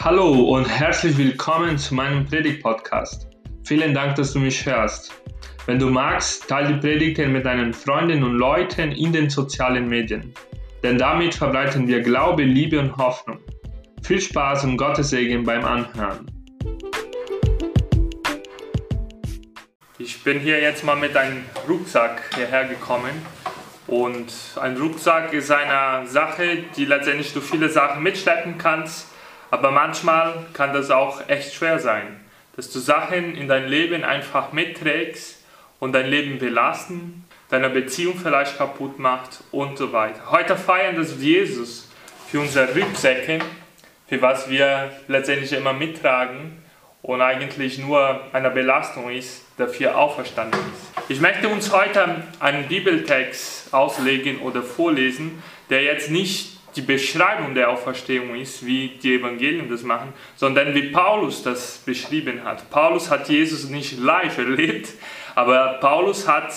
Hallo und herzlich willkommen zu meinem Predigt-Podcast. Vielen Dank, dass du mich hörst. Wenn du magst, teile die Predigten mit deinen Freunden und Leuten in den sozialen Medien. Denn damit verbreiten wir Glaube, Liebe und Hoffnung. Viel Spaß und Gottes Segen beim Anhören. Ich bin hier jetzt mal mit einem Rucksack hierher gekommen. Und ein Rucksack ist eine Sache, die letztendlich du viele Sachen mitschleppen kannst aber manchmal kann das auch echt schwer sein, dass du Sachen in dein Leben einfach mitträgst und dein Leben belasten, deine Beziehung vielleicht kaputt macht und so weiter. Heute feiern das Jesus für unsere Rücksäcke, für was wir letztendlich immer mittragen und eigentlich nur eine Belastung ist, dafür auferstanden ist. Ich möchte uns heute einen Bibeltext auslegen oder vorlesen, der jetzt nicht die Beschreibung der Auferstehung ist, wie die Evangelien das machen, sondern wie Paulus das beschrieben hat. Paulus hat Jesus nicht live erlebt, aber Paulus hat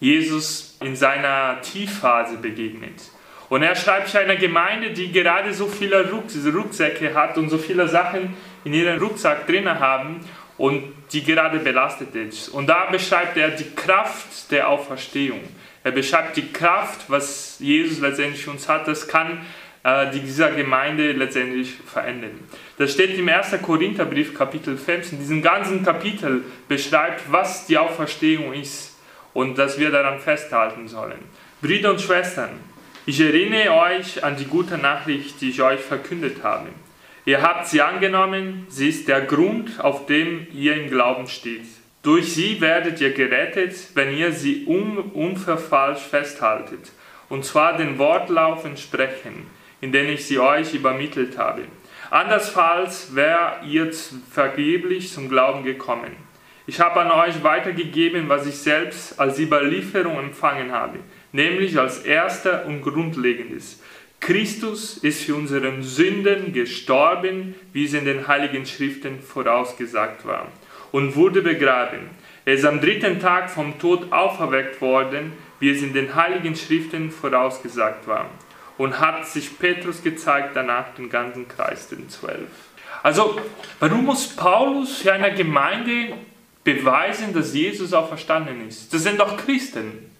Jesus in seiner Tiefphase begegnet. Und er schreibt für eine Gemeinde, die gerade so viele Rucksäcke hat und so viele Sachen in ihrem Rucksack drin haben und die gerade belastet ist. Und da beschreibt er die Kraft der Auferstehung. Er beschreibt die Kraft, was Jesus letztendlich uns hat. Das kann äh, dieser Gemeinde letztendlich verändern. Das steht im 1. Korintherbrief, Kapitel 15. Diesen ganzen Kapitel beschreibt, was die Auferstehung ist und dass wir daran festhalten sollen. Brüder und Schwestern, ich erinnere euch an die gute Nachricht, die ich euch verkündet habe. Ihr habt sie angenommen, sie ist der Grund, auf dem ihr im Glauben steht. Durch sie werdet ihr gerettet, wenn ihr sie un unverfalscht festhaltet, und zwar den Wortlauf entsprechen, in den ich sie euch übermittelt habe. Andersfalls wäre ihr vergeblich zum Glauben gekommen. Ich habe an euch weitergegeben, was ich selbst als Überlieferung empfangen habe, nämlich als erster und grundlegendes. Christus ist für unsere Sünden gestorben, wie es in den heiligen Schriften vorausgesagt war und wurde begraben. Er ist am dritten Tag vom Tod auferweckt worden, wie es in den heiligen Schriften vorausgesagt war. Und hat sich Petrus gezeigt, danach den ganzen Kreis, den Zwölf. Also, warum muss Paulus für eine Gemeinde beweisen, dass Jesus auch verstanden ist? Das sind doch Christen.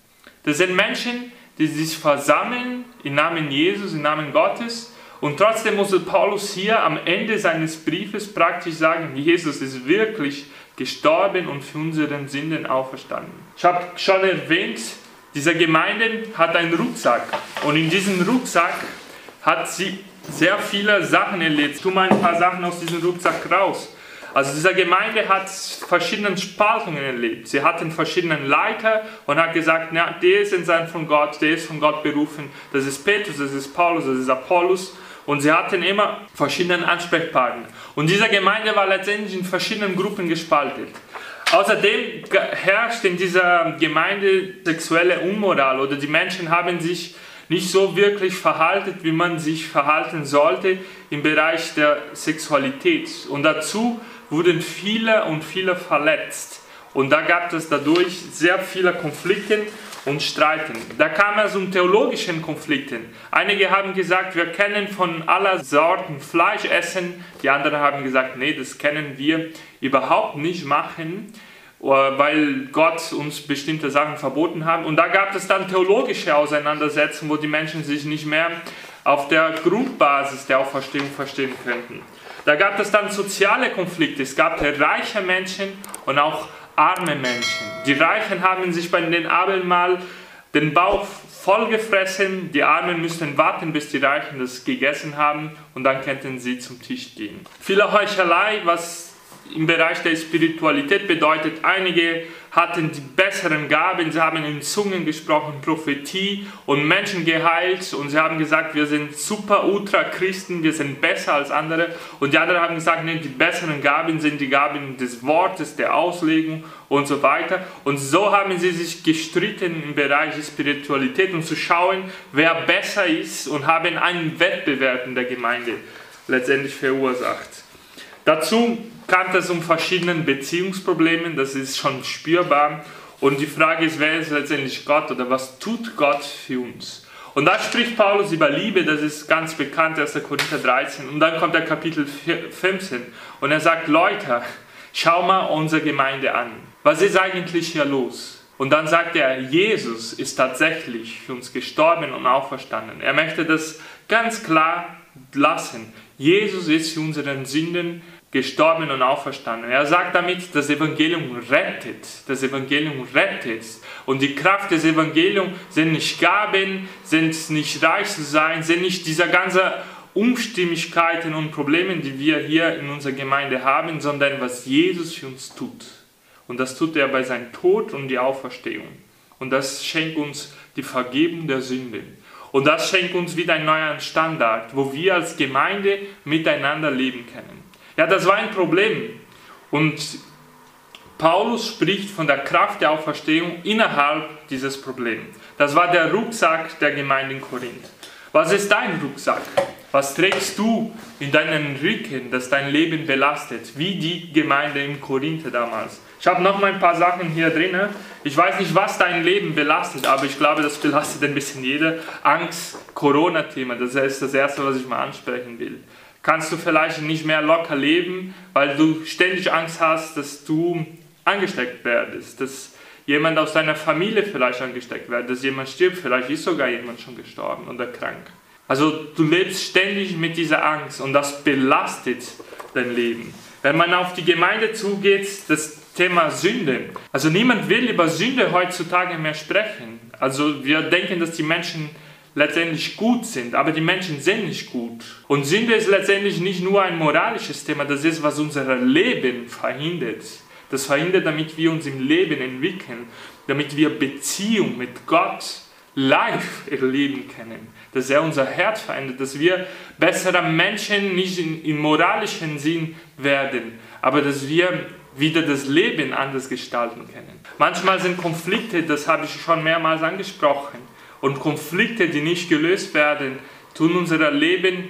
Das sind Menschen, die sich versammeln im Namen Jesus, im Namen Gottes. Und trotzdem muss Paulus hier am Ende seines Briefes praktisch sagen, Jesus ist wirklich gestorben und für unseren Sünden auferstanden. Ich habe schon erwähnt, diese Gemeinde hat einen Rucksack und in diesem Rucksack hat sie sehr viele Sachen erlebt. Tue mal ein paar Sachen aus diesem Rucksack raus. Also diese Gemeinde hat verschiedene Spaltungen erlebt. Sie hatten verschiedene Leiter und hat gesagt, na, der ist Sein von Gott, der ist von Gott berufen. Das ist Petrus, das ist Paulus, das ist Apollos. Und sie hatten immer verschiedene Ansprechpartner. Und diese Gemeinde war letztendlich in verschiedenen Gruppen gespaltet. Außerdem herrscht in dieser Gemeinde sexuelle Unmoral oder die Menschen haben sich nicht so wirklich verhalten, wie man sich verhalten sollte im Bereich der Sexualität. Und dazu wurden viele und viele verletzt. Und da gab es dadurch sehr viele Konflikte und Streiten. Da kam es um theologischen Konflikten. Einige haben gesagt, wir können von aller Sorten Fleisch essen. Die anderen haben gesagt, nee, das können wir überhaupt nicht machen, äh, weil Gott uns bestimmte Sachen verboten hat. Und da gab es dann theologische Auseinandersetzungen, wo die Menschen sich nicht mehr auf der Grundbasis der Auferstehung verstehen könnten. Da gab es dann soziale Konflikte. Es gab reiche Menschen und auch arme Menschen. Die Reichen haben sich bei den Abendmahl den Bauch vollgefressen, die Armen müssten warten, bis die Reichen das gegessen haben und dann könnten sie zum Tisch gehen. Viele Heuchelei, was im Bereich der Spiritualität bedeutet, einige hatten die besseren Gaben, sie haben in Zungen gesprochen, Prophetie und Menschen geheilt und sie haben gesagt, wir sind super ultra Christen, wir sind besser als andere und die anderen haben gesagt, nee, die besseren Gaben sind die Gaben des Wortes, der Auslegung und so weiter und so haben sie sich gestritten im Bereich Spiritualität, um zu schauen, wer besser ist und haben einen Wettbewerb in der Gemeinde letztendlich verursacht. Dazu kam es um verschiedene Beziehungsprobleme, das ist schon spürbar. Und die Frage ist, wer ist letztendlich Gott oder was tut Gott für uns? Und da spricht Paulus über Liebe, das ist ganz bekannt, 1. Korinther 13. Und dann kommt der Kapitel 15 und er sagt, Leute, schau mal unsere Gemeinde an. Was ist eigentlich hier los? Und dann sagt er, Jesus ist tatsächlich für uns gestorben und auferstanden. Er möchte das ganz klar lassen. Jesus ist für unseren Sünden gestorben und auferstanden. Er sagt damit, das Evangelium rettet. Das Evangelium rettet. Und die Kraft des Evangeliums sind nicht Gaben, sind nicht reich zu sein, sind nicht diese ganze Unstimmigkeiten und Probleme, die wir hier in unserer Gemeinde haben, sondern was Jesus für uns tut. Und das tut er bei seinem Tod und die Auferstehung. Und das schenkt uns die Vergebung der Sünden. Und das schenkt uns wieder einen neuen Standard, wo wir als Gemeinde miteinander leben können. Ja, das war ein Problem. Und Paulus spricht von der Kraft der Auferstehung innerhalb dieses Problems. Das war der Rucksack der Gemeinde in Korinth. Was ist dein Rucksack? Was trägst du in deinen Rücken, das dein Leben belastet? Wie die Gemeinde in Korinth damals. Ich habe noch mal ein paar Sachen hier drin. Ich weiß nicht, was dein Leben belastet, aber ich glaube, das belastet ein bisschen jeder. Angst, Corona-Thema, das ist das Erste, was ich mal ansprechen will kannst du vielleicht nicht mehr locker leben, weil du ständig Angst hast, dass du angesteckt werdest, dass jemand aus deiner Familie vielleicht angesteckt wird, dass jemand stirbt, vielleicht ist sogar jemand schon gestorben oder krank. Also du lebst ständig mit dieser Angst und das belastet dein Leben. Wenn man auf die Gemeinde zugeht, das Thema Sünde. Also niemand will über Sünde heutzutage mehr sprechen. Also wir denken, dass die Menschen letztendlich gut sind, aber die Menschen sind nicht gut. Und Sünde ist letztendlich nicht nur ein moralisches Thema, das ist, was unser Leben verhindert. Das verhindert, damit wir uns im Leben entwickeln, damit wir Beziehung mit Gott live erleben können, dass er unser Herz verändert, dass wir bessere Menschen nicht in, im moralischen Sinn werden, aber dass wir wieder das Leben anders gestalten können. Manchmal sind Konflikte, das habe ich schon mehrmals angesprochen, und Konflikte, die nicht gelöst werden, tun unser Leben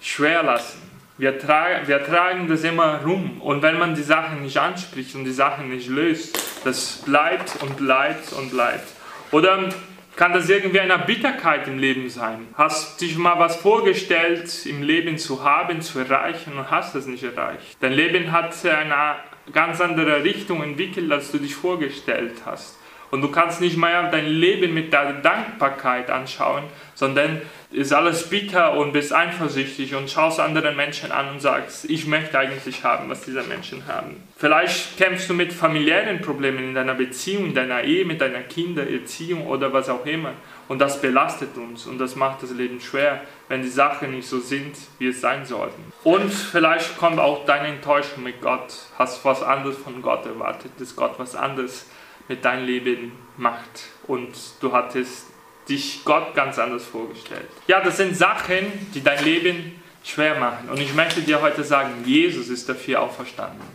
schwer lassen. Wir, tra wir tragen das immer rum und wenn man die Sachen nicht anspricht und die Sachen nicht löst, das bleibt und bleibt und bleibt. Oder kann das irgendwie eine Bitterkeit im Leben sein? Hast dich mal was vorgestellt, im Leben zu haben, zu erreichen und hast es nicht erreicht? Dein Leben hat eine ganz andere Richtung entwickelt, als du dich vorgestellt hast. Und du kannst nicht mehr dein Leben mit der Dankbarkeit anschauen, sondern ist alles bitter und bist eifersüchtig und schaust anderen Menschen an und sagst, ich möchte eigentlich haben, was diese Menschen haben. Vielleicht kämpfst du mit familiären Problemen in deiner Beziehung, in deiner Ehe, mit deiner Kindererziehung oder was auch immer. Und das belastet uns und das macht das Leben schwer, wenn die Sachen nicht so sind, wie es sein sollten. Und vielleicht kommt auch deine Enttäuschung mit Gott. Hast was anderes von Gott erwartet, dass Gott was anderes mit deinem Leben macht. Und du hattest dich Gott ganz anders vorgestellt. Ja, das sind Sachen, die dein Leben schwer machen. Und ich möchte dir heute sagen, Jesus ist dafür auferstanden.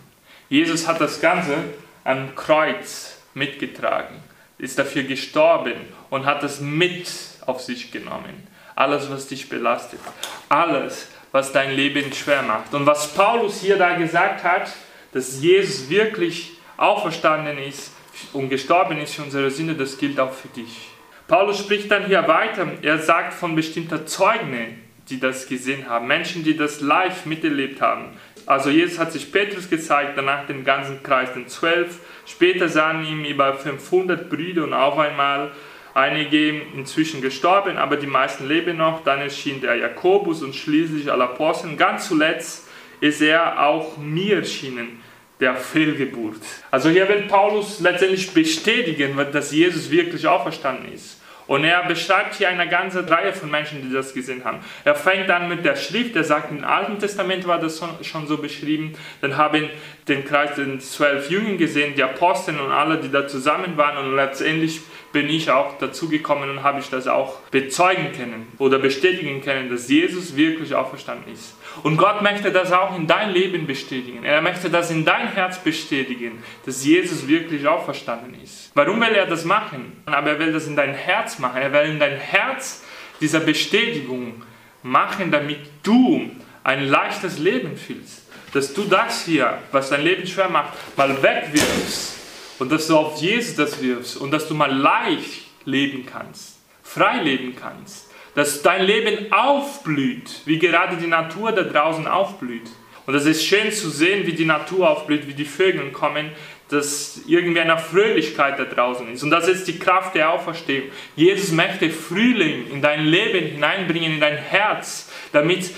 Jesus hat das Ganze am Kreuz mitgetragen, ist dafür gestorben und hat es mit auf sich genommen. Alles, was dich belastet, alles, was dein Leben schwer macht. Und was Paulus hier da gesagt hat, dass Jesus wirklich auferstanden ist, und gestorben ist für unsere Sünde, das gilt auch für dich. Paulus spricht dann hier weiter. Er sagt von bestimmten Zeugen, die das gesehen haben, Menschen, die das live miterlebt haben. Also Jesus hat sich Petrus gezeigt, danach den ganzen Kreis, den zwölf. Später sahen ihm über 500 Brüder und auf einmal einige inzwischen gestorben, aber die meisten leben noch. Dann erschien der Jakobus und schließlich alle Apostel. Ganz zuletzt ist er auch mir erschienen der Fehlgeburt. Also hier will Paulus letztendlich bestätigen, dass Jesus wirklich auferstanden ist. Und er beschreibt hier eine ganze Reihe von Menschen, die das gesehen haben. Er fängt an mit der Schrift, er sagt, im Alten Testament war das schon so beschrieben. Dann haben den Kreis den zwölf Jüngern gesehen, die Apostel und alle, die da zusammen waren. Und letztendlich bin ich auch dazu gekommen und habe ich das auch bezeugen können oder bestätigen können, dass Jesus wirklich auferstanden ist. Und Gott möchte das auch in dein Leben bestätigen. Er möchte das in dein Herz bestätigen, dass Jesus wirklich auferstanden ist. Warum will er das machen? Aber er will das in dein Herz machen. Er will in dein Herz diese Bestätigung machen, damit du ein leichtes Leben fühlst. Dass du das hier, was dein Leben schwer macht, mal wegwirfst und dass du auf Jesus das wirfst und dass du mal leicht leben kannst. frei leben kannst. Dass dein Leben aufblüht, wie gerade die Natur da draußen aufblüht. Und es ist schön zu sehen, wie die Natur aufblüht, wie die Vögel kommen, dass irgendwie eine Fröhlichkeit da draußen ist. Und das ist die Kraft der Auferstehung. Jesus möchte Frühling in dein Leben hineinbringen, in dein Herz, damit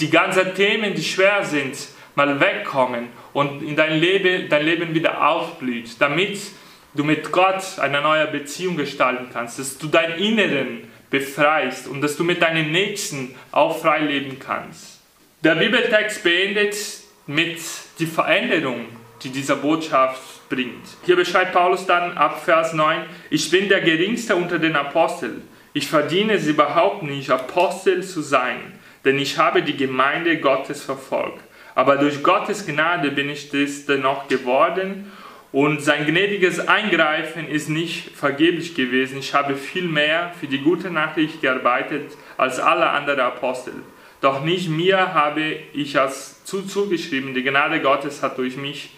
die ganzen Themen, die schwer sind, mal wegkommen und in dein Leben, dein Leben wieder aufblüht, damit du mit Gott eine neue Beziehung gestalten kannst, dass du dein Inneren befreist und dass du mit deinen Nächsten auch frei leben kannst. Der Bibeltext beendet mit die Veränderung, die diese Botschaft bringt. Hier beschreibt Paulus dann ab Vers 9, ich bin der geringste unter den Aposteln. Ich verdiene es überhaupt nicht, Apostel zu sein, denn ich habe die Gemeinde Gottes verfolgt. Aber durch Gottes Gnade bin ich das dennoch geworden und sein gnädiges Eingreifen ist nicht vergeblich gewesen. Ich habe viel mehr für die gute Nachricht gearbeitet als alle anderen Apostel. Doch nicht mir habe ich es zuzugeschrieben, die Gnade Gottes hat durch mich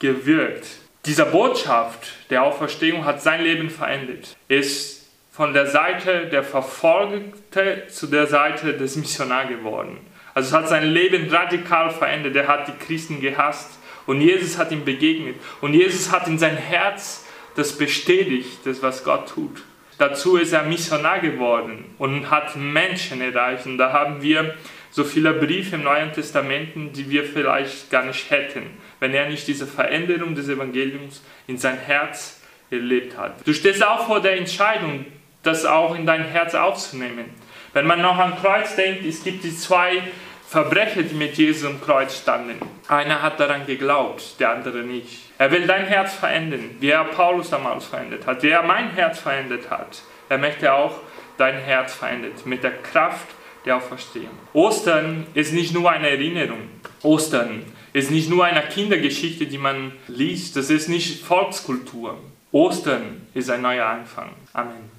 gewirkt. Diese Botschaft der Auferstehung hat sein Leben verändert. Er ist von der Seite der Verfolgte zu der Seite des Missionars geworden. Also es hat sein Leben radikal verändert. Er hat die Christen gehasst und Jesus hat ihm begegnet. Und Jesus hat in sein Herz das bestätigt, das was Gott tut. Dazu ist er Missionar geworden und hat Menschen erreicht. Und da haben wir so viele Briefe im Neuen Testament, die wir vielleicht gar nicht hätten, wenn er nicht diese Veränderung des Evangeliums in sein Herz erlebt hat. Du stehst auch vor der Entscheidung, das auch in dein Herz aufzunehmen. Wenn man noch an Kreuz denkt, es gibt die zwei Verbrecher, die mit Jesus am Kreuz standen. Einer hat daran geglaubt, der andere nicht. Er will dein Herz verändern, wie er Paulus damals verändert hat, wie er mein Herz verändert hat. Er möchte auch dein Herz verändern mit der Kraft der Auferstehung. Ostern ist nicht nur eine Erinnerung. Ostern ist nicht nur eine Kindergeschichte, die man liest. Das ist nicht Volkskultur. Ostern ist ein neuer Anfang. Amen.